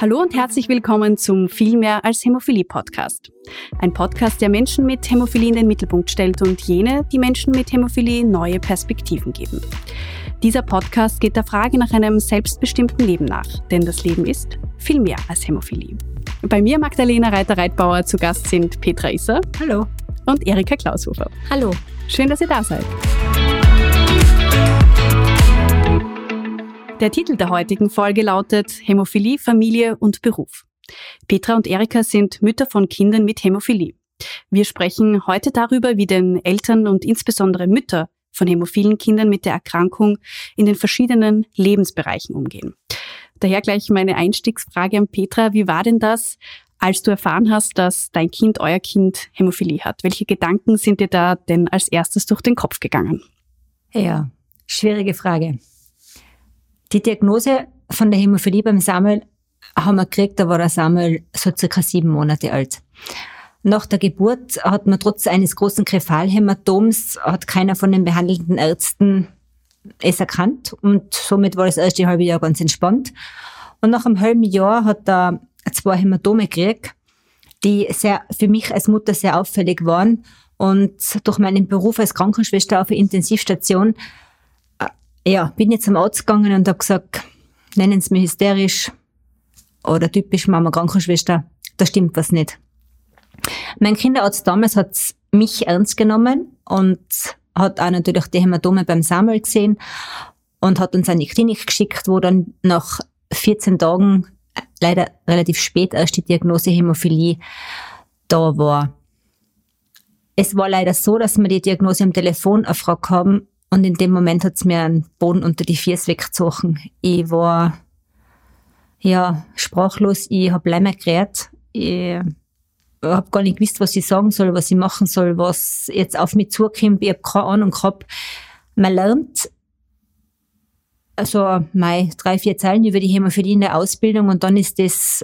Hallo und herzlich willkommen zum Viel mehr als Hämophilie Podcast. Ein Podcast, der Menschen mit Hämophilie in den Mittelpunkt stellt und jene, die Menschen mit Hämophilie neue Perspektiven geben. Dieser Podcast geht der Frage nach einem selbstbestimmten Leben nach, denn das Leben ist viel mehr als Hämophilie. Bei mir Magdalena Reiter-Reitbauer zu Gast sind Petra Isser. Hallo. Und Erika Klaushofer. Hallo. Schön, dass ihr da seid. Der Titel der heutigen Folge lautet Hämophilie, Familie und Beruf. Petra und Erika sind Mütter von Kindern mit Hämophilie. Wir sprechen heute darüber, wie den Eltern und insbesondere Mütter von hämophilen Kindern mit der Erkrankung in den verschiedenen Lebensbereichen umgehen. Daher gleich meine Einstiegsfrage an Petra. Wie war denn das, als du erfahren hast, dass dein Kind, euer Kind Hämophilie hat? Welche Gedanken sind dir da denn als erstes durch den Kopf gegangen? Ja, schwierige Frage. Die Diagnose von der Hämophilie beim Samuel haben wir gekriegt, da war der Samuel so circa sieben Monate alt. Nach der Geburt hat man trotz eines großen Krephalhämatoms, hat keiner von den behandelnden Ärzten es erkannt und somit war das erste halbe Jahr ganz entspannt. Und nach einem halben Jahr hat er zwei Hämatome gekriegt, die sehr, für mich als Mutter sehr auffällig waren. Und durch meinen Beruf als Krankenschwester auf der Intensivstation ja, bin jetzt zum Arzt gegangen und habe gesagt, nennen Sie mich hysterisch oder typisch Mama Krankenschwester, da stimmt was nicht. Mein Kinderarzt damals hat mich ernst genommen und hat auch natürlich die Hämatome beim Samuel gesehen und hat uns an die Klinik geschickt, wo dann nach 14 Tagen, leider relativ spät erst die Diagnose Hämophilie da war. Es war leider so, dass wir die Diagnose am Telefon erfragt haben und in dem Moment hat's mir einen Boden unter die Füße weggezogen. Ich war, ja, sprachlos. Ich hab leider geredet. Ich hab gar nicht gewusst, was ich sagen soll, was ich machen soll, was jetzt auf mich zukommt. Ich hab keine Ahnung gehabt. Man lernt also mei, drei, vier Zeilen über die Hämophilie in der Ausbildung und dann ist das,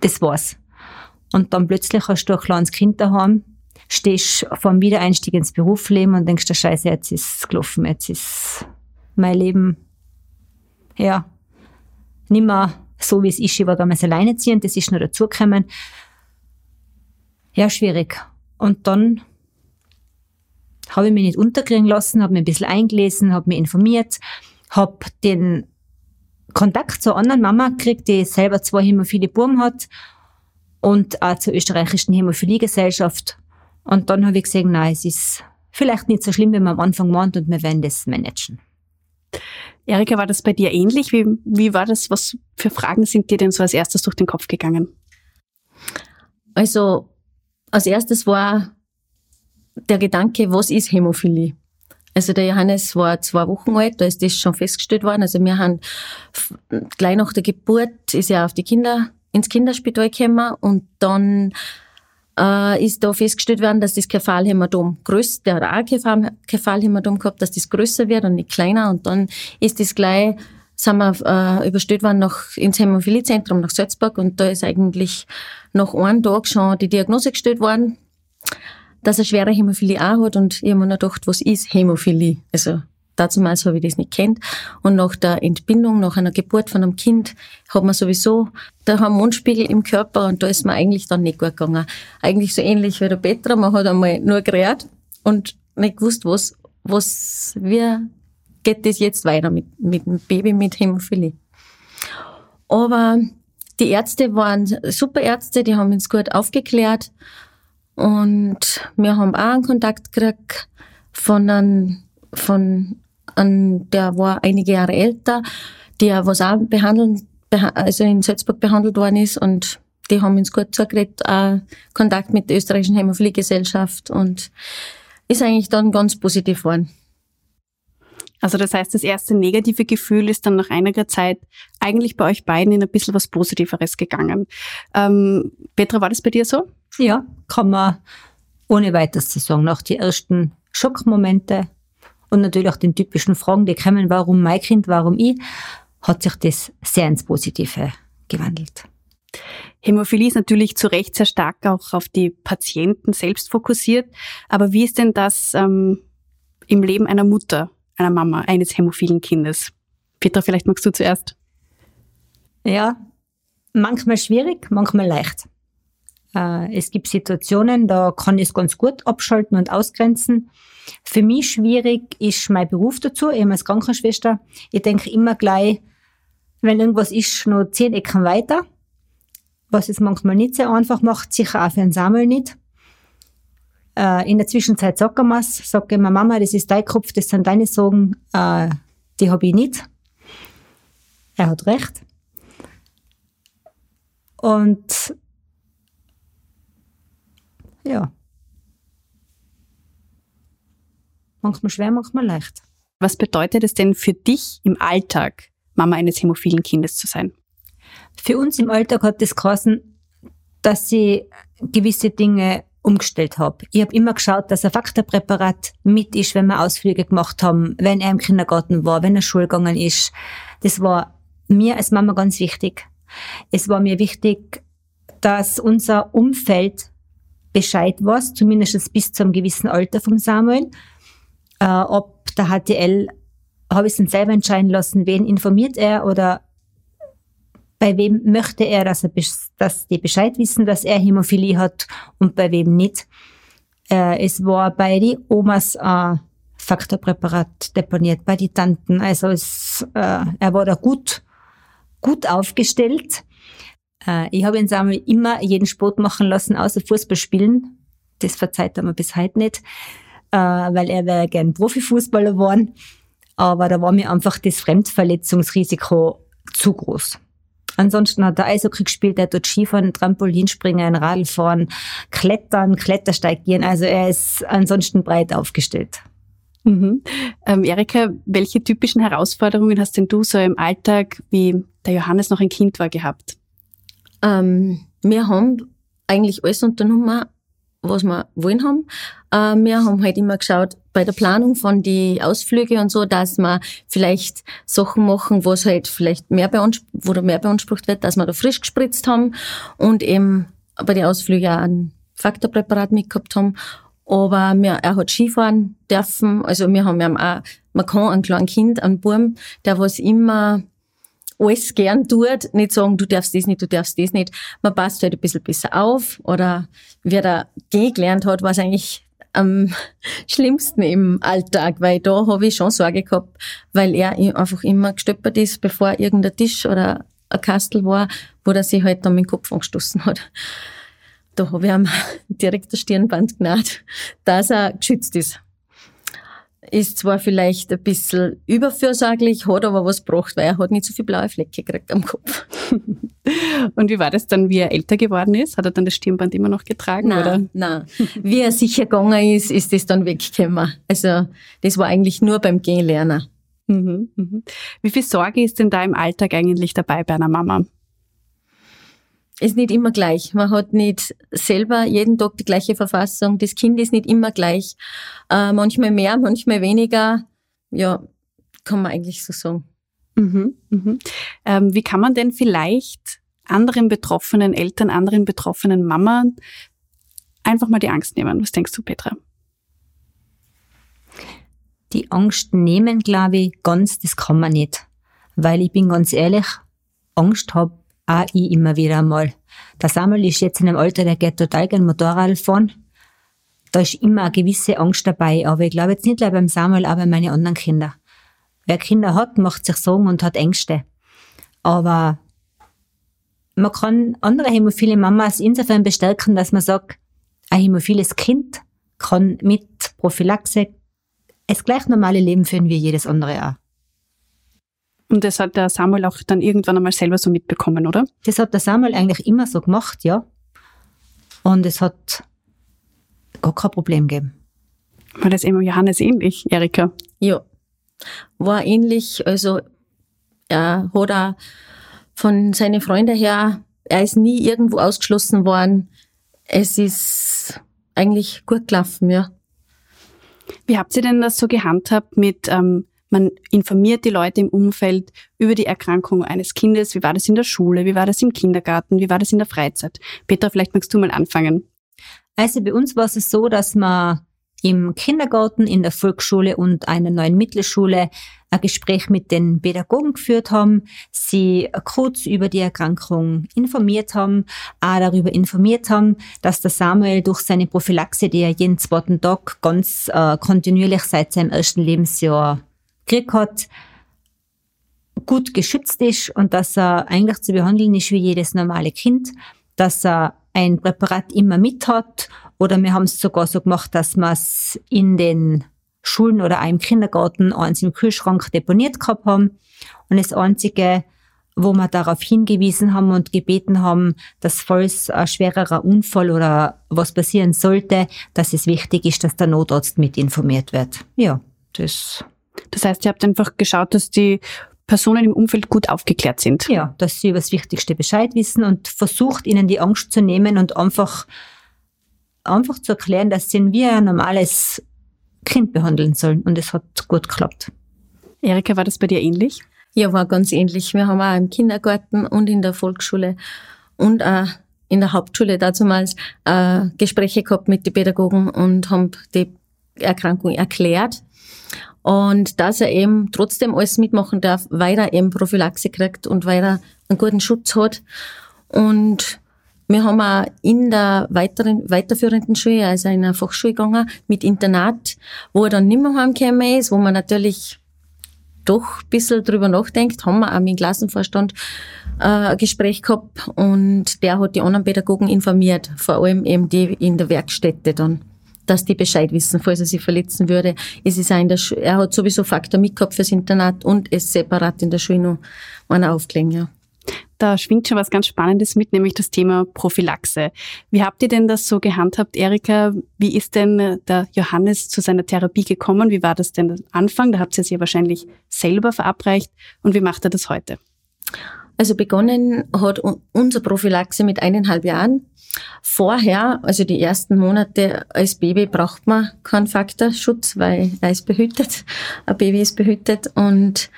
das war's. Und dann plötzlich hast du ein kleines Kind daheim, stehst vom Wiedereinstieg ins Berufsleben und denkst, der Scheiße, jetzt ist es gelaufen, jetzt ist mein Leben, ja, nicht mehr so, wie es ist. Ich war damals alleineziehend, das ist noch dazugekommen. Ja, schwierig. Und dann habe ich mich nicht unterkriegen lassen, habe mich ein bisschen eingelesen, habe mich informiert, habe den Kontakt zur anderen Mama gekriegt, die selber zwei hämophile Buben hat und auch zur österreichischen Hämophiliegesellschaft und dann habe ich gesehen, nein, es ist vielleicht nicht so schlimm, wie man am Anfang meint und wir werden das managen. Erika, war das bei dir ähnlich? Wie, wie war das? Was für Fragen sind dir denn so als erstes durch den Kopf gegangen? Also, als erstes war der Gedanke, was ist Hämophilie? Also der Johannes war zwei Wochen alt, da ist das schon festgestellt worden. Also wir haben gleich nach der Geburt ist er auf die Kinder ins Kinderspital gekommen und dann äh, ist da festgestellt worden, dass das Kephalhämatom größer, der hat auch Kephalhämatom gehabt, dass das größer wird und nicht kleiner. Und dann ist das gleich sind wir äh, überstellt worden nach, ins Hämophiliezentrum nach Salzburg. Und da ist eigentlich nach einem Tag schon die Diagnose gestellt worden, dass er schwere Hämophilie auch hat. Und ich habe mir gedacht, was ist Hämophilie? Also Damals habe ich das nicht kennt. Und nach der Entbindung, nach einer Geburt von einem Kind, hat man sowieso der Hormonspiegel im Körper und da ist man eigentlich dann nicht gut gegangen. Eigentlich so ähnlich wie der Petra. Man hat einmal nur gerät und nicht gewusst, was, was, wie geht das jetzt weiter mit, mit dem Baby mit Hämophilie. Aber die Ärzte waren super Ärzte, die haben uns gut aufgeklärt und wir haben auch einen Kontakt gekriegt von einem, von an, der war einige Jahre älter, der was auch behandeln, also in Salzburg behandelt worden ist und die haben uns gut zugeredet, auch Kontakt mit der österreichischen Hämophiliegesellschaft und ist eigentlich dann ganz positiv geworden. Also das heißt, das erste negative Gefühl ist dann nach einiger Zeit eigentlich bei euch beiden in ein bisschen was Positiveres gegangen. Ähm, Petra, war das bei dir so? Ja, kann man ohne weiteres zu sagen. Nach die ersten Schockmomente und natürlich auch den typischen Fragen, die kommen, warum mein Kind, warum ich, hat sich das sehr ins Positive gewandelt. Hämophilie ist natürlich zu Recht sehr stark auch auf die Patienten selbst fokussiert. Aber wie ist denn das ähm, im Leben einer Mutter, einer Mama, eines hämophilen Kindes? Petra, vielleicht magst du zuerst. Ja, Manchmal schwierig, manchmal leicht. Äh, es gibt Situationen, da kann ich es ganz gut abschalten und ausgrenzen. Für mich schwierig ist mein Beruf dazu, eben als Krankenschwester. Ich denke immer gleich, wenn irgendwas ist, noch zehn Ecken weiter, was es manchmal nicht sehr einfach macht, sicher auch für einen Samuel nicht. Äh, in der Zwischenzeit sagt er mir's, sage ich mir, Mama, das ist dein Kopf, das sind deine Sorgen, äh, die habe ich nicht. Er hat recht. Und ja. Manchmal schwer, manchmal leicht. Was bedeutet es denn für dich im Alltag, Mama eines hämophilen Kindes zu sein? Für uns im Alltag hat das geheißen, dass ich gewisse Dinge umgestellt habe. Ich habe immer geschaut, dass ein Faktorpräparat mit ist, wenn wir Ausflüge gemacht haben, wenn er im Kindergarten war, wenn er Schule gegangen ist. Das war mir als Mama ganz wichtig. Es war mir wichtig, dass unser Umfeld Bescheid weiß, zumindest bis zu einem gewissen Alter vom Samuel. Äh, ob der HTL, habe ich es selber entscheiden lassen, wen informiert er oder bei wem möchte er, dass, er, dass die Bescheid wissen, dass er Hämophilie hat und bei wem nicht. Äh, es war bei den Omas äh, Faktorpräparat deponiert, bei den Tanten. Also es, äh, er war da gut, gut aufgestellt. Äh, ich habe ihn Samuel immer jeden Sport machen lassen, außer Fußball spielen. Das verzeiht er mir bis heute nicht, äh, weil er wäre gern Profifußballer geworden. Aber da war mir einfach das Fremdverletzungsrisiko zu groß. Ansonsten hat er Eishockey gespielt, er dort Skifahren, Trampolinspringen, Radfahren, Klettern, Klettersteig gehen. Also er ist ansonsten breit aufgestellt. Mhm. Ähm, Erika, welche typischen Herausforderungen hast denn du so im Alltag, wie der Johannes noch ein Kind war, gehabt? Ähm, wir haben eigentlich alles unternommen, was wir wollen haben. Äh, wir haben halt immer geschaut, bei der Planung von die Ausflüge und so, dass wir vielleicht Sachen machen, was halt vielleicht mehr beansprucht, wo mehr beansprucht wird, dass wir da frisch gespritzt haben und eben bei den Ausflügen auch ein Faktorpräparat mitgehabt haben. Aber wir, er hat Skifahren dürfen, also wir haben ja auch, man kann ein kleines Kind, einen Burm, der was immer alles gern tut, nicht sagen, du darfst das nicht, du darfst das nicht. Man passt halt ein bisschen besser auf oder wer da gelernt hat, was eigentlich am schlimmsten im Alltag, weil da habe ich schon Sorge gehabt, weil er einfach immer gestöppert ist, bevor irgendein Tisch oder ein Kastel war, wo er sich halt dann mit dem Kopf angestoßen hat. Da habe ich ihm direkt das Stirnband genäht, dass er geschützt ist ist zwar vielleicht ein bisschen überfürsorglich, hat aber was gebracht, weil er hat nicht so viele blaue Flecke gekriegt am Kopf. Und wie war das dann, wie er älter geworden ist? Hat er dann das Stirnband immer noch getragen? Nein, oder? nein. Wie er sicher gegangen ist, ist das dann weggekommen. Also das war eigentlich nur beim Gehlernen. Mhm, mhm. Wie viel Sorge ist denn da im Alltag eigentlich dabei bei einer Mama? Ist nicht immer gleich. Man hat nicht selber jeden Tag die gleiche Verfassung. Das Kind ist nicht immer gleich. Äh, manchmal mehr, manchmal weniger. Ja, kann man eigentlich so sagen. Mhm, mhm. Ähm, wie kann man denn vielleicht anderen betroffenen Eltern, anderen betroffenen Mammern einfach mal die Angst nehmen? Was denkst du, Petra? Die Angst nehmen, glaube ich, ganz, das kann man nicht. Weil ich bin ganz ehrlich, Angst habe auch ich immer wieder einmal. Der Samuel ist jetzt in einem Alter, der geht total gern Motorrad fahren. Da ist immer eine gewisse Angst dabei. Aber ich glaube jetzt nicht nur beim Samuel, aber bei meinen anderen Kindern. Wer Kinder hat, macht sich Sorgen und hat Ängste. Aber man kann andere hämophile Mamas insofern bestärken, dass man sagt, ein hämophiles Kind kann mit Prophylaxe das gleich normale Leben führen wie jedes andere auch. Und das hat der Samuel auch dann irgendwann einmal selber so mitbekommen, oder? Das hat der Samuel eigentlich immer so gemacht, ja. Und es hat gar kein Problem gegeben. War das immer Johannes ähnlich, Erika? Ja, war ähnlich. Also er hat auch von seinen Freunden her, er ist nie irgendwo ausgeschlossen worden. Es ist eigentlich gut gelaufen, ja. Wie habt ihr denn das so gehandhabt mit ähm, man informiert die Leute im Umfeld über die Erkrankung eines Kindes. Wie war das in der Schule? Wie war das im Kindergarten? Wie war das in der Freizeit? Petra, vielleicht magst du mal anfangen. Also bei uns war es so, dass wir im Kindergarten, in der Volksschule und einer neuen Mittelschule ein Gespräch mit den Pädagogen geführt haben, sie kurz über die Erkrankung informiert haben, auch darüber informiert haben, dass der Samuel durch seine Prophylaxe, die er jeden zweiten Tag ganz äh, kontinuierlich seit seinem ersten Lebensjahr gekriegt hat, gut geschützt ist und dass er eigentlich zu behandeln ist wie jedes normale Kind, dass er ein Präparat immer mit hat oder wir haben es sogar so gemacht, dass wir es in den Schulen oder auch im Kindergarten eins im Kühlschrank deponiert gehabt haben. Und das Einzige, wo wir darauf hingewiesen haben und gebeten haben, dass falls ein schwererer Unfall oder was passieren sollte, dass es wichtig ist, dass der Notarzt mit informiert wird. Ja, das. Das heißt, ihr habt einfach geschaut, dass die Personen im Umfeld gut aufgeklärt sind. Ja, dass sie über das Wichtigste Bescheid wissen und versucht, ihnen die Angst zu nehmen und einfach, einfach zu erklären, dass sie wie ein normales Kind behandeln sollen. Und es hat gut geklappt. Erika, war das bei dir ähnlich? Ja, war ganz ähnlich. Wir haben auch im Kindergarten und in der Volksschule und auch in der Hauptschule damals äh, Gespräche gehabt mit den Pädagogen und haben die Erkrankung erklärt. Und dass er eben trotzdem alles mitmachen darf, weil er eben Prophylaxe kriegt und weil er einen guten Schutz hat. Und wir haben auch in der weiteren, weiterführenden Schule, also in einer Fachschule gegangen, mit Internat, wo er dann nicht mehr heimgekommen ist, wo man natürlich doch ein bisschen drüber nachdenkt, haben wir auch mit dem Klassenvorstand äh, ein Gespräch gehabt und der hat die anderen Pädagogen informiert, vor allem eben die in der Werkstätte dann dass die Bescheid wissen, falls er sich verletzen würde. Es ist auch in der Sch er hat sowieso Faktor mitgehabt fürs Internat und es separat in der Schule noch einen aufgelegen, ja. Da schwingt schon was ganz Spannendes mit, nämlich das Thema Prophylaxe. Wie habt ihr denn das so gehandhabt, Erika? Wie ist denn der Johannes zu seiner Therapie gekommen? Wie war das denn am Anfang? Da habt ihr es ja wahrscheinlich selber verabreicht. Und wie macht er das heute? Also begonnen hat unser Prophylaxe mit eineinhalb Jahren. Vorher, also die ersten Monate als Baby braucht man keinen Faktorschutz, weil er ist behütet. Ein Baby ist behütet und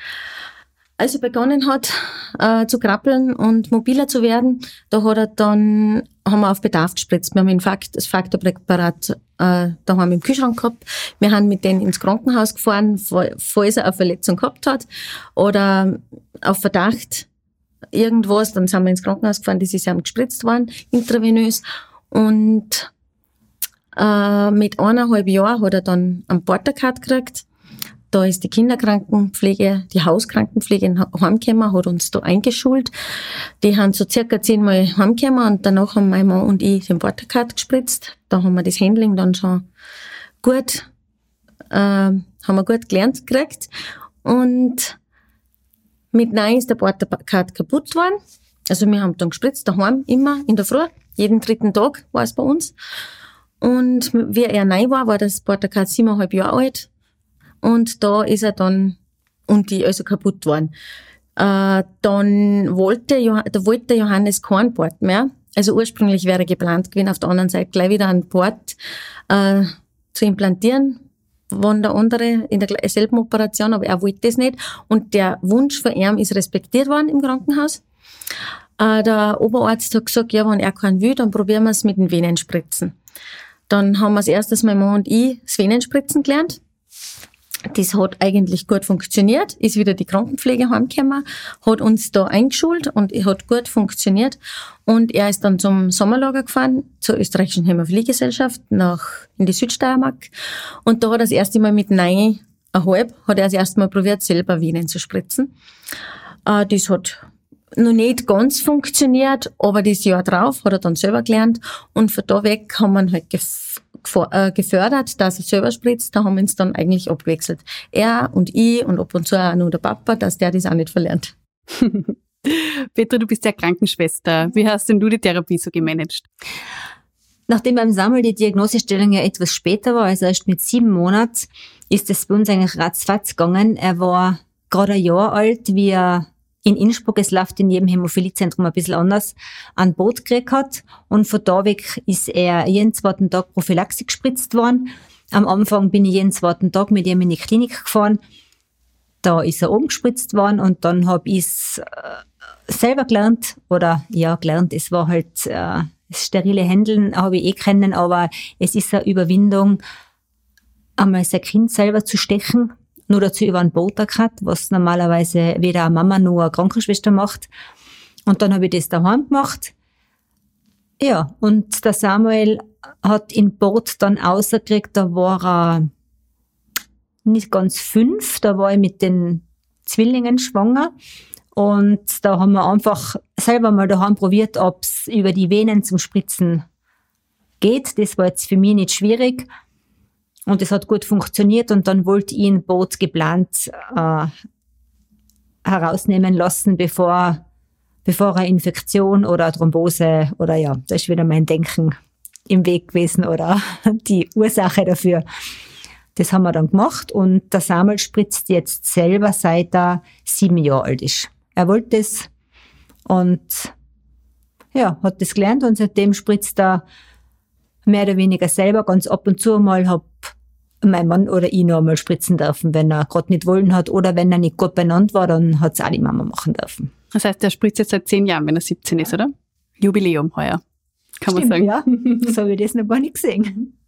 als er begonnen hat äh, zu krabbeln und mobiler zu werden, da hat er dann, haben wir auf Bedarf gespritzt. Wir haben Fakt, das Faktorpräparat äh, daheim im Kühlschrank gehabt. Wir haben mit denen ins Krankenhaus gefahren, falls er eine Verletzung gehabt hat oder auf Verdacht irgendwas. Dann sind wir ins Krankenhaus gefahren, das ist ihm gespritzt worden, intravenös. Und äh, mit eineinhalb Jahren hat er dann einen Portercard gekriegt da ist die Kinderkrankenpflege, die Hauskrankenpflege heimgekommen, hat uns da eingeschult. Die haben so circa zehnmal heimgekommen und danach haben mein Mann und ich den Watercard gespritzt. Da haben wir das Handling dann schon gut, äh, haben wir gut gelernt gekriegt. Und mit Nein ist der Watercard kaputt worden. Also wir haben dann gespritzt, daheim, immer, in der Früh. Jeden dritten Tag war es bei uns. Und wie er neu war, war das Watercard siebeneinhalb Jahre alt. Und da ist er dann, und die also kaputt worden. Äh, dann wollte, da wollte Johannes kein Port mehr. Also ursprünglich wäre geplant gewesen, auf der anderen Seite gleich wieder einen Port äh, zu implantieren, von der andere in der selben Operation, aber er wollte das nicht. Und der Wunsch von ihm ist respektiert worden im Krankenhaus. Äh, der Oberarzt hat gesagt, ja, wenn er keinen will, dann probieren wir es mit den Venenspritzen. Dann haben wir als erstes mein Mann und ich das Venenspritzen gelernt. Das hat eigentlich gut funktioniert, ist wieder die Krankenpflege heimgekommen, hat uns da eingeschult und hat gut funktioniert. Und er ist dann zum Sommerlager gefahren, zur österreichischen Hämophiliegesellschaft, nach, in die Südsteiermark. Und da hat er das erste Mal mit Nein, halb, hat er das erste Mal probiert, selber Venen zu spritzen. Äh, das hat noch nicht ganz funktioniert, aber das Jahr drauf hat er dann selber gelernt und von da weg haben wir halt äh, gefördert, dass er selber spritzt. Da haben wir uns dann eigentlich abgewechselt. Er und ich und ab und zu auch nur der Papa, dass der das auch nicht verlernt. Petra, du bist ja Krankenschwester. Wie hast denn du die Therapie so gemanagt? Nachdem beim Sammel die Diagnosestellung ja etwas später war, also erst mit sieben Monaten, ist es bei uns eigentlich ratzfatz gegangen. Er war gerade ein Jahr alt, wie er in Innsbruck, es läuft in jedem Hämophiliezentrum ein bisschen anders, ein Boot gekriegt hat. Und von da weg ist er jeden zweiten Tag Prophylaxe gespritzt worden. Am Anfang bin ich jeden zweiten Tag mit ihm in die Klinik gefahren. Da ist er oben gespritzt worden und dann habe ich es äh, selber gelernt. Oder ja, gelernt, es war halt äh, sterile Händeln, habe ich eh kennen, aber es ist eine Überwindung, einmal sein Kind selber zu stechen, nur dazu über einen Botox was normalerweise weder eine Mama noch eine Krankenschwester macht. Und dann habe ich das daheim gemacht. Ja, und der Samuel hat in Boot dann ausgekriegt, da war er nicht ganz fünf, da war ich mit den Zwillingen schwanger. Und da haben wir einfach selber mal daheim probiert, ob es über die Venen zum Spritzen geht. Das war jetzt für mich nicht schwierig. Und es hat gut funktioniert und dann wollte ich ihn Boot geplant äh, herausnehmen lassen, bevor, bevor eine Infektion oder Thrombose oder ja, das ist wieder mein Denken im Weg gewesen oder die Ursache dafür. Das haben wir dann gemacht und der Samuel spritzt jetzt selber, seit er sieben Jahre alt ist. Er wollte das und ja, hat das gelernt und seitdem spritzt er mehr oder weniger selber ganz ab und zu mal hab mein Mann oder ich noch einmal spritzen dürfen, wenn er gerade nicht wollen hat oder wenn er nicht gut benannt war, dann hat es auch die Mama machen dürfen. Das heißt, er spritzt jetzt seit zehn Jahren, wenn er 17 ist, oder? Jubiläum heuer, kann Stimmt, man sagen. Ja, so habe ich das noch gar nicht gesehen.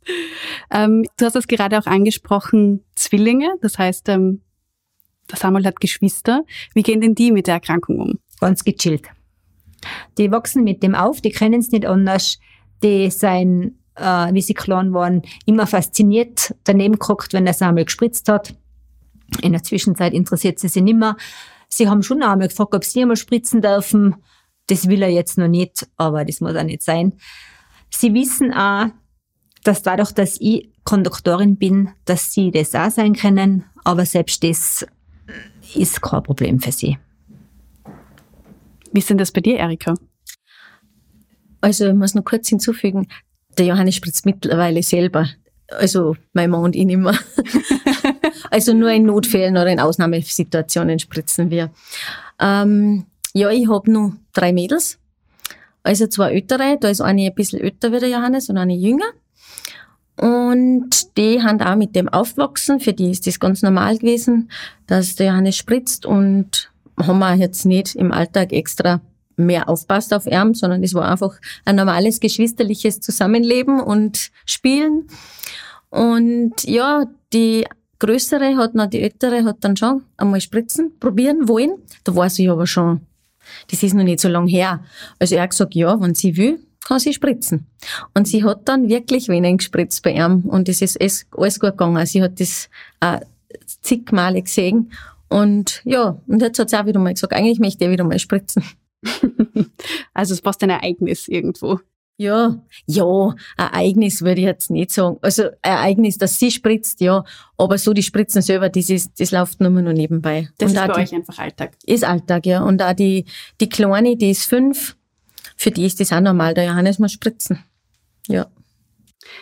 Ähm, du hast es gerade auch angesprochen, Zwillinge, das heißt, ähm, der Samuel hat Geschwister. Wie gehen denn die mit der Erkrankung um? Ganz gechillt. Die wachsen mit dem auf, die kennen es nicht anders. Die sind, äh, wie sie klein waren, immer fasziniert daneben geguckt, wenn der Samuel gespritzt hat. In der Zwischenzeit interessiert sie sich nicht mehr. Sie haben schon einmal gefragt, ob sie einmal spritzen dürfen. Das will er jetzt noch nicht, aber das muss auch nicht sein. Sie wissen auch, dass dadurch, dass ich Konduktorin bin, dass sie das auch sein können, aber selbst das ist kein Problem für sie. Wie ist denn das bei dir, Erika? Also ich muss noch kurz hinzufügen, der Johannes spritzt mittlerweile selber. Also mein Mann und ich nicht mehr. also nur in Notfällen oder in Ausnahmesituationen spritzen wir. Ähm, ja, ich habe nur drei Mädels. Also zwei ältere, da ist eine ein bisschen älter wie der Johannes und eine jünger. Und die haben auch mit dem aufgewachsen. Für die ist das ganz normal gewesen, dass der Johannes spritzt und haben wir jetzt nicht im Alltag extra mehr aufpasst auf ihn, sondern es war einfach ein normales geschwisterliches Zusammenleben und Spielen. Und ja, die Größere hat noch, die Ältere hat dann schon einmal spritzen, probieren wollen. Da war sie aber schon, das ist noch nicht so lang her. Also er hat gesagt, ja, wenn sie will, kann sie spritzen. Und sie hat dann wirklich wenig gespritzt bei ihm und es ist alles gut gegangen. Sie hat das auch zig Male gesehen und ja, und jetzt hat sie auch wieder mal gesagt, eigentlich möchte ich wieder mal spritzen. also es passt ein Ereignis irgendwo. Ja, ja, Ereignis würde ich jetzt nicht sagen. Also Ereignis, dass sie spritzt, ja, aber so die Spritzen selber, das, ist, das läuft nur noch nebenbei. Das und ist bei die, euch einfach Alltag. Ist Alltag, ja. Und auch die, die Kleine, die ist fünf, für die ist das auch normal. Der Johannes muss spritzen. Ja.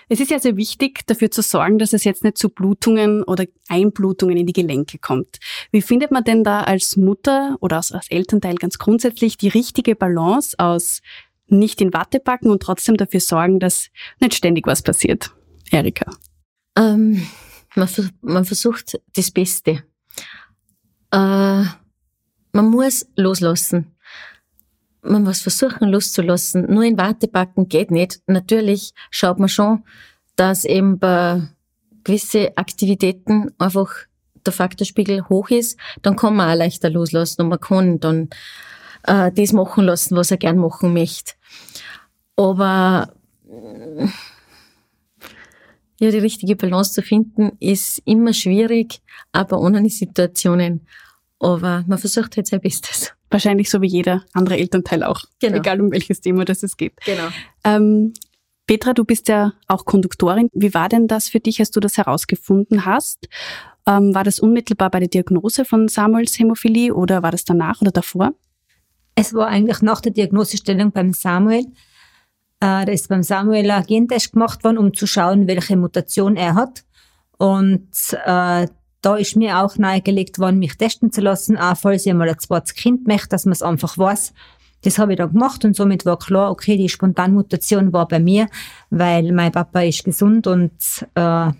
Es ist ja sehr wichtig, dafür zu sorgen, dass es jetzt nicht zu Blutungen oder Einblutungen in die Gelenke kommt. Wie findet man denn da als Mutter oder als, Elternteil ganz grundsätzlich die richtige Balance aus nicht in Watte packen und trotzdem dafür sorgen, dass nicht ständig was passiert? Erika. Ähm, man, man, versucht das Beste. Äh, man muss loslassen man muss versuchen loszulassen. Nur in Warte packen geht nicht. Natürlich schaut man schon, dass eben bei gewisse Aktivitäten einfach der Faktorspiegel hoch ist, dann kann man auch leichter loslassen und man kann dann äh, das machen lassen, was er gern machen möchte. Aber ja, die richtige Balance zu finden, ist immer schwierig, aber ohne Situationen. Aber man versucht halt sein Bestes. Wahrscheinlich so wie jeder andere Elternteil auch. Genau. Egal um welches Thema das es geht. Genau. Ähm, Petra, du bist ja auch Konduktorin. Wie war denn das für dich, als du das herausgefunden hast? Ähm, war das unmittelbar bei der Diagnose von Samuels Hämophilie oder war das danach oder davor? Es war eigentlich nach der Diagnosestellung beim Samuel. Äh, da ist beim Samuel ein Gentest gemacht worden, um zu schauen, welche Mutation er hat. Und äh, da ist mir auch nahegelegt worden, mich testen zu lassen, auch falls ich mal ein zweites Kind möchte, dass man es einfach weiß. Das habe ich dann gemacht und somit war klar, okay, die Spontanmutation war bei mir, weil mein Papa ist gesund und äh,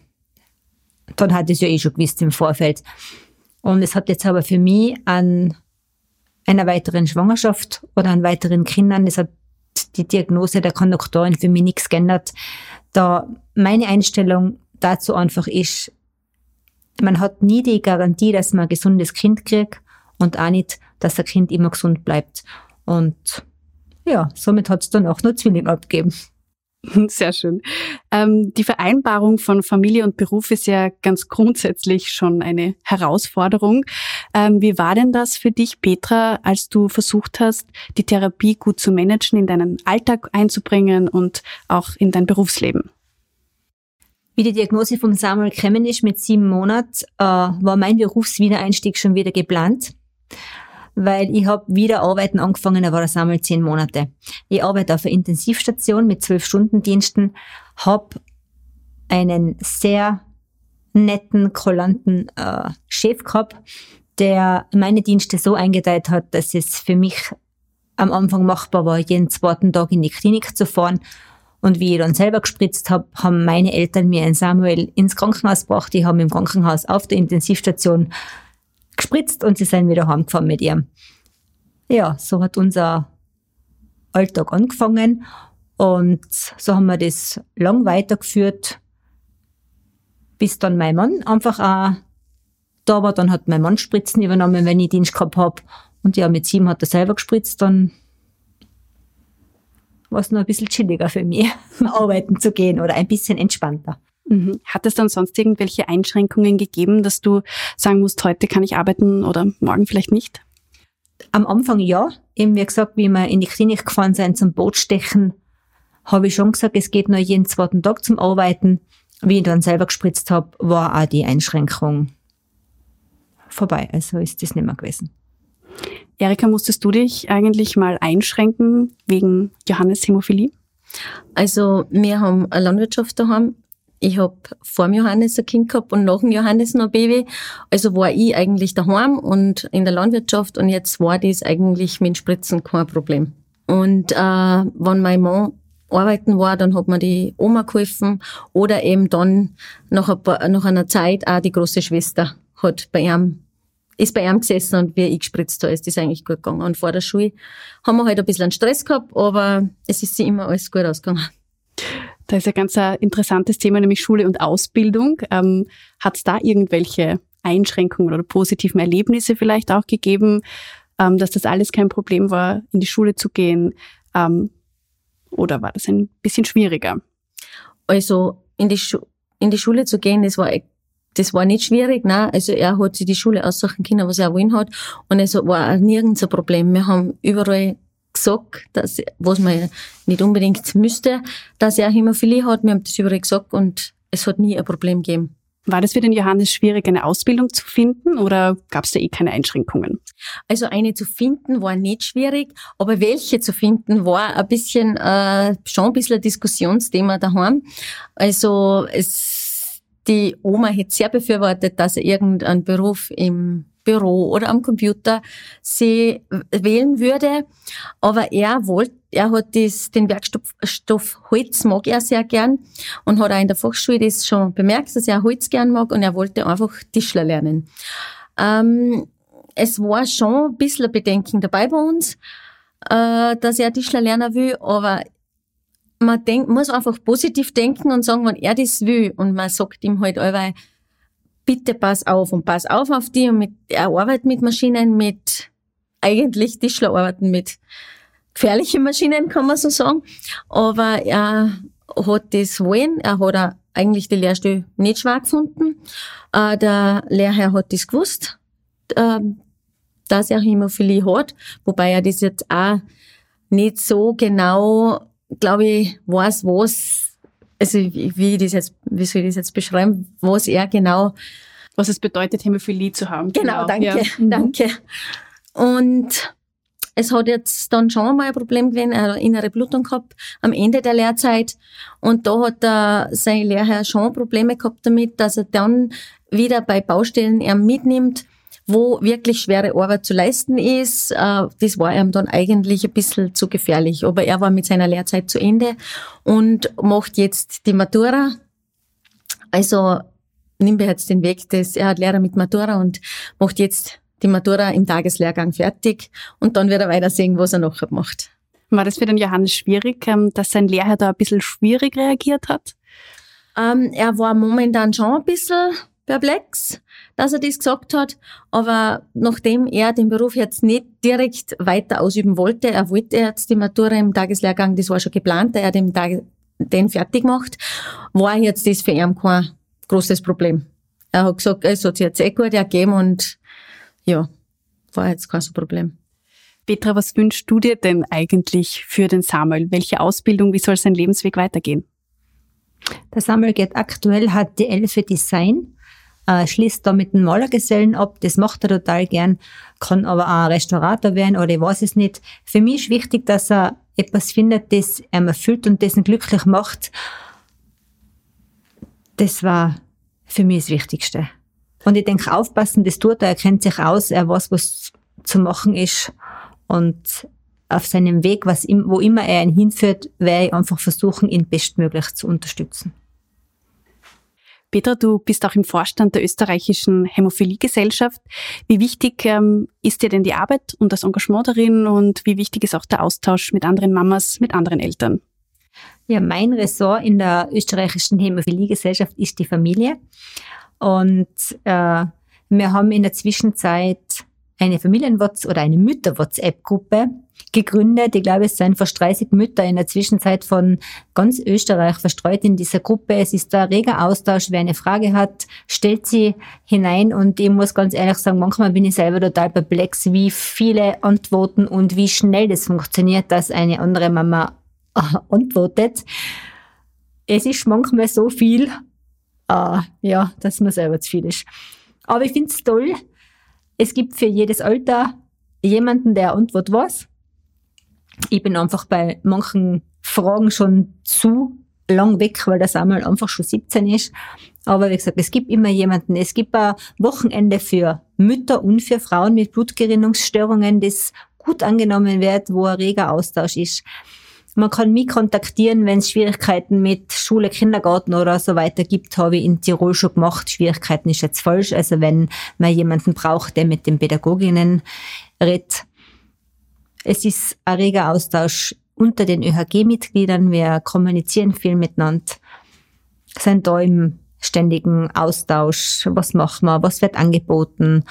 dann hat es ja eh schon gewusst im Vorfeld. Und es hat jetzt aber für mich an einer weiteren Schwangerschaft oder an weiteren Kindern, das hat die Diagnose der Konduktorin für mich nichts geändert, da meine Einstellung dazu einfach ist, man hat nie die Garantie, dass man ein gesundes Kind kriegt und auch nicht, dass ein Kind immer gesund bleibt. Und ja, somit hat es dann auch nur Zwilling abgegeben. Sehr schön. Ähm, die Vereinbarung von Familie und Beruf ist ja ganz grundsätzlich schon eine Herausforderung. Ähm, wie war denn das für dich, Petra, als du versucht hast, die Therapie gut zu managen, in deinen Alltag einzubringen und auch in dein Berufsleben? Wie die Diagnose vom Samuel ist mit sieben Monaten, äh, war mein Berufswiedereinstieg schon wieder geplant weil ich habe wieder arbeiten angefangen, da war das einmal zehn Monate. Ich arbeite auf einer Intensivstation mit zwölf Stunden Diensten, habe einen sehr netten, kollanten äh, Chef gehabt, der meine Dienste so eingeteilt hat, dass es für mich am Anfang machbar war, jeden zweiten Tag in die Klinik zu fahren. Und wie ich dann selber gespritzt habe, haben meine Eltern mir einen Samuel ins Krankenhaus gebracht. Die haben im Krankenhaus auf der Intensivstation gespritzt und sie sind wieder heimgefahren mit ihr. Ja, so hat unser Alltag angefangen und so haben wir das lang weitergeführt, bis dann mein Mann einfach auch da war. Dann hat mein Mann Spritzen übernommen, wenn ich Dienst gehabt habe. Und ja, mit sieben hat er selber gespritzt, dann war es noch ein bisschen chilliger für mich, arbeiten zu gehen oder ein bisschen entspannter. Mhm. Hat es dann sonst irgendwelche Einschränkungen gegeben, dass du sagen musst, heute kann ich arbeiten oder morgen vielleicht nicht? Am Anfang ja. Eben wie gesagt, wie wir in die Klinik gefahren sind zum Bootstechen, habe ich schon gesagt, es geht nur jeden zweiten Tag zum Arbeiten. Wie ich dann selber gespritzt habe, war auch die Einschränkung vorbei. Also ist das nicht mehr gewesen. Erika, musstest du dich eigentlich mal einschränken wegen Johannes Hämophilie? Also wir haben eine Landwirtschaft daheim ich habe vor dem Johannes ein Kind gehabt und nach dem Johannes noch ein Baby. Also war ich eigentlich daheim und in der Landwirtschaft und jetzt war das eigentlich mit Spritzen kein Problem. Und äh, wenn mein Mann arbeiten war, dann hat mir die Oma geholfen oder eben dann nach, ein paar, nach einer Zeit auch die große Schwester hat bei ihm ist bei ihm gesessen und wie ich gespritzt habe, ist das eigentlich gut gegangen. Und vor der Schule haben wir halt ein bisschen Stress gehabt, aber es ist sie immer alles gut ausgegangen. Da ist ja ganz ein interessantes Thema, nämlich Schule und Ausbildung. Ähm, Hat es da irgendwelche Einschränkungen oder positiven Erlebnisse vielleicht auch gegeben, ähm, dass das alles kein Problem war, in die Schule zu gehen? Ähm, oder war das ein bisschen schwieriger? Also in die, Schu in die Schule zu gehen, das war das war nicht schwierig, ne? Also er hat sich die Schule aussuchen können, was er wollen hat. Und es war auch nirgends ein Problem. Wir haben überall gesagt, dass, was man nicht unbedingt müsste, dass er Hämophilie hat. Wir haben das überall gesagt und es hat nie ein Problem gegeben. War das für den Johannes schwierig, eine Ausbildung zu finden oder gab es da eh keine Einschränkungen? Also eine zu finden war nicht schwierig, aber welche zu finden war ein bisschen äh, schon ein bisschen ein Diskussionsthema daheim. Also es, die Oma hätte sehr befürwortet, dass er irgendeinen Beruf im Büro oder am Computer sie wählen würde. Aber er wollte, er hat das, den Werkstoff Stoff Holz mag er sehr gern und hat auch in der Fachschule das schon bemerkt, dass er Holz gern mag und er wollte einfach Tischler lernen. Ähm, es war schon ein bisschen Bedenken dabei bei uns, äh, dass er Tischler lernen will, aber man denk, muss einfach positiv denken und sagen, wenn er das will und man sagt ihm halt allweil, bitte pass auf und pass auf auf die und mit, er arbeitet mit Maschinen, mit eigentlich Tischler arbeiten mit gefährlichen Maschinen, kann man so sagen. Aber er hat das wollen, er hat eigentlich die Lehrstelle nicht schwer gefunden. Äh, der Lehrherr hat das gewusst, äh, dass er Hämophilie hat, wobei er das jetzt auch nicht so genau, glaube ich, weiß, was also wie, das jetzt, wie soll ich das jetzt beschreiben, was er genau, was es bedeutet, Hämophilie zu haben. Genau, genau. danke, ja. Danke. Und es hat jetzt dann schon mal ein Problem gewesen, eine innere Blutung gehabt am Ende der Lehrzeit. Und da hat er sein Lehrherr schon Probleme gehabt damit, dass er dann wieder bei Baustellen er mitnimmt, wo wirklich schwere Arbeit zu leisten ist. Äh, das war ihm dann eigentlich ein bisschen zu gefährlich. Aber er war mit seiner Lehrzeit zu Ende und macht jetzt die Matura. Also nimmt er jetzt den Weg des, er hat Lehrer mit Matura und macht jetzt die Matura im Tageslehrgang fertig und dann wird er weiter sehen, was er noch macht. War das für den Johannes schwierig, ähm, dass sein Lehrherr da ein bisschen schwierig reagiert hat? Ähm, er war momentan schon ein bisschen perplex, dass er das gesagt hat. Aber nachdem er den Beruf jetzt nicht direkt weiter ausüben wollte, er wollte jetzt die Matura im Tageslehrgang, das war schon geplant, er hat den, Tag, den fertig gemacht, war jetzt das für ihn kein großes Problem. Er hat gesagt, es hat sich jetzt eh gut ergeben und ja, war jetzt kein so Problem. Petra, was wünschst du dir denn eigentlich für den Samuel? Welche Ausbildung, wie soll sein Lebensweg weitergehen? Der Samuel geht aktuell HTL für Design, äh, schließt da mit dem Malergesellen ab, das macht er total gern, kann aber auch Restaurator werden oder ich weiß es nicht. Für mich ist wichtig, dass er etwas findet, das er erfüllt und das ihn glücklich macht. Das war für mich das Wichtigste. Und ich denke, aufpassen, das tut er, er kennt sich aus, er weiß, was zu machen ist und auf seinem Weg, was wo immer er ihn hinführt, werde ich einfach versuchen, ihn bestmöglich zu unterstützen. Petra, du bist auch im Vorstand der österreichischen Hämophiliegesellschaft. Wie wichtig ähm, ist dir denn die Arbeit und das Engagement darin und wie wichtig ist auch der Austausch mit anderen Mamas, mit anderen Eltern? Ja, mein Ressort in der österreichischen Hämophiliegesellschaft ist die Familie. Und äh, wir haben in der Zwischenzeit eine Familien-WhatsApp oder eine Mütter-WhatsApp-Gruppe gegründet. Ich glaube, es sind fast 30 Mütter in der Zwischenzeit von ganz Österreich verstreut in dieser Gruppe. Es ist da reger Austausch. Wer eine Frage hat, stellt sie hinein. Und ich muss ganz ehrlich sagen, manchmal bin ich selber total perplex, wie viele Antworten und wie schnell das funktioniert, dass eine andere Mama antwortet. Es ist manchmal so viel, äh, ja, dass man selber zu viel ist. Aber ich finde es toll, es gibt für jedes Alter jemanden, der Antwort weiß. Ich bin einfach bei manchen Fragen schon zu lang weg, weil der Samuel einfach schon 17 ist. Aber wie gesagt, es gibt immer jemanden. Es gibt ein Wochenende für Mütter und für Frauen mit Blutgerinnungsstörungen, das gut angenommen wird, wo ein reger Austausch ist. Man kann mich kontaktieren, wenn es Schwierigkeiten mit Schule, Kindergarten oder so weiter gibt, habe ich in Tirol schon gemacht. Schwierigkeiten ist jetzt falsch. Also wenn man jemanden braucht, der mit den Pädagoginnen redet. Es ist ein reger Austausch unter den ÖHG-Mitgliedern. Wir kommunizieren viel miteinander, sind da im ständigen Austausch. Was machen wir? Was wird angeboten?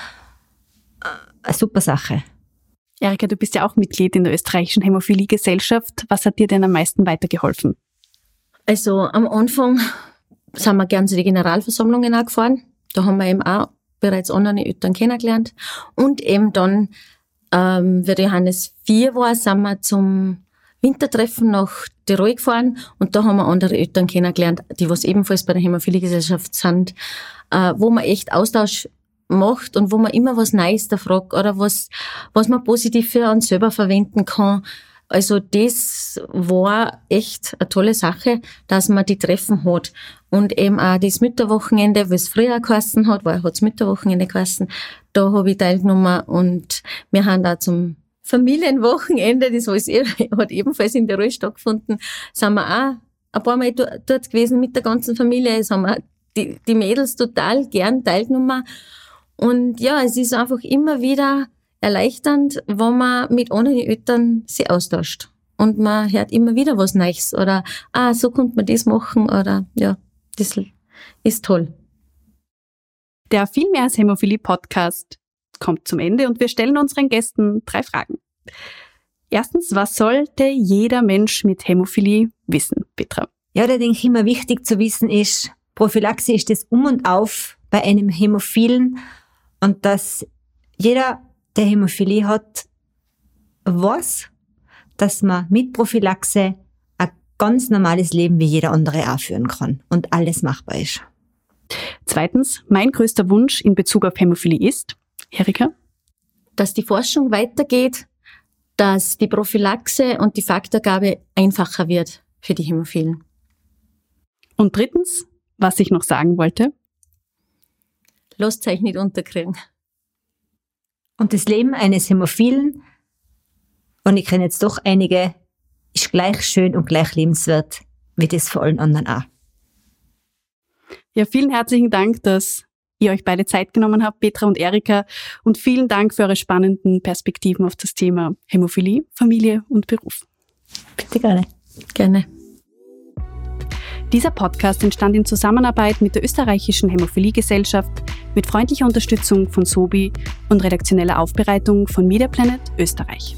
Eine super Sache. Erika, du bist ja auch Mitglied in der österreichischen Hämophiliegesellschaft. Was hat dir denn am meisten weitergeholfen? Also am Anfang sind wir gern zu den Generalversammlungen auch gefahren. Da haben wir eben auch bereits andere Eltern kennengelernt. Und eben dann, ähm, wie Johannes 4 war, sind wir zum Wintertreffen nach Tirol gefahren und da haben wir andere Eltern kennengelernt, die was ebenfalls bei der Hämophiliegesellschaft sind, äh, wo man echt Austausch macht und wo man immer was Neues da fragt oder was, was man positiv für uns selber verwenden kann. Also das war echt eine tolle Sache, dass man die Treffen hat. Und eben auch das Mütterwochenende, was früher geheißen hat, weil hat's Mütterwochenende geheißen, da habe ich teilgenommen und wir haben da zum Familienwochenende, das alles hat ebenfalls in Tirol stattgefunden, sind wir auch ein paar Mal dort gewesen mit der ganzen Familie. Es haben die, die Mädels total gern teilgenommen. Und ja, es ist einfach immer wieder erleichternd, wenn man mit anderen Eltern sich austauscht. Und man hört immer wieder was Neues. Oder, ah, so konnte man das machen. Oder, ja, das ist toll. Der Viel mehr als Hämophilie Podcast kommt zum Ende und wir stellen unseren Gästen drei Fragen. Erstens, was sollte jeder Mensch mit Hämophilie wissen, Petra? Ja, da denke ich immer wichtig zu wissen ist, Prophylaxe ist das Um und Auf bei einem Hämophilen und dass jeder, der Hämophilie hat, weiß, dass man mit Prophylaxe ein ganz normales Leben wie jeder andere auch führen kann und alles machbar ist. Zweitens, mein größter Wunsch in Bezug auf Hämophilie ist, Erika? Dass die Forschung weitergeht, dass die Prophylaxe und die Faktorgabe einfacher wird für die Hämophilen. Und drittens, was ich noch sagen wollte, lasst euch nicht unterkriegen. Und das Leben eines Hämophilen, und ich kenne jetzt doch einige, ist gleich schön und gleich lebenswert wie das für allen anderen auch. Ja, vielen herzlichen Dank, dass ihr euch beide Zeit genommen habt, Petra und Erika. Und vielen Dank für eure spannenden Perspektiven auf das Thema Hämophilie, Familie und Beruf. Bitte gerne. Gerne. Dieser Podcast entstand in Zusammenarbeit mit der österreichischen Hämophiliegesellschaft mit freundlicher Unterstützung von Sobi und redaktioneller Aufbereitung von Media Planet Österreich.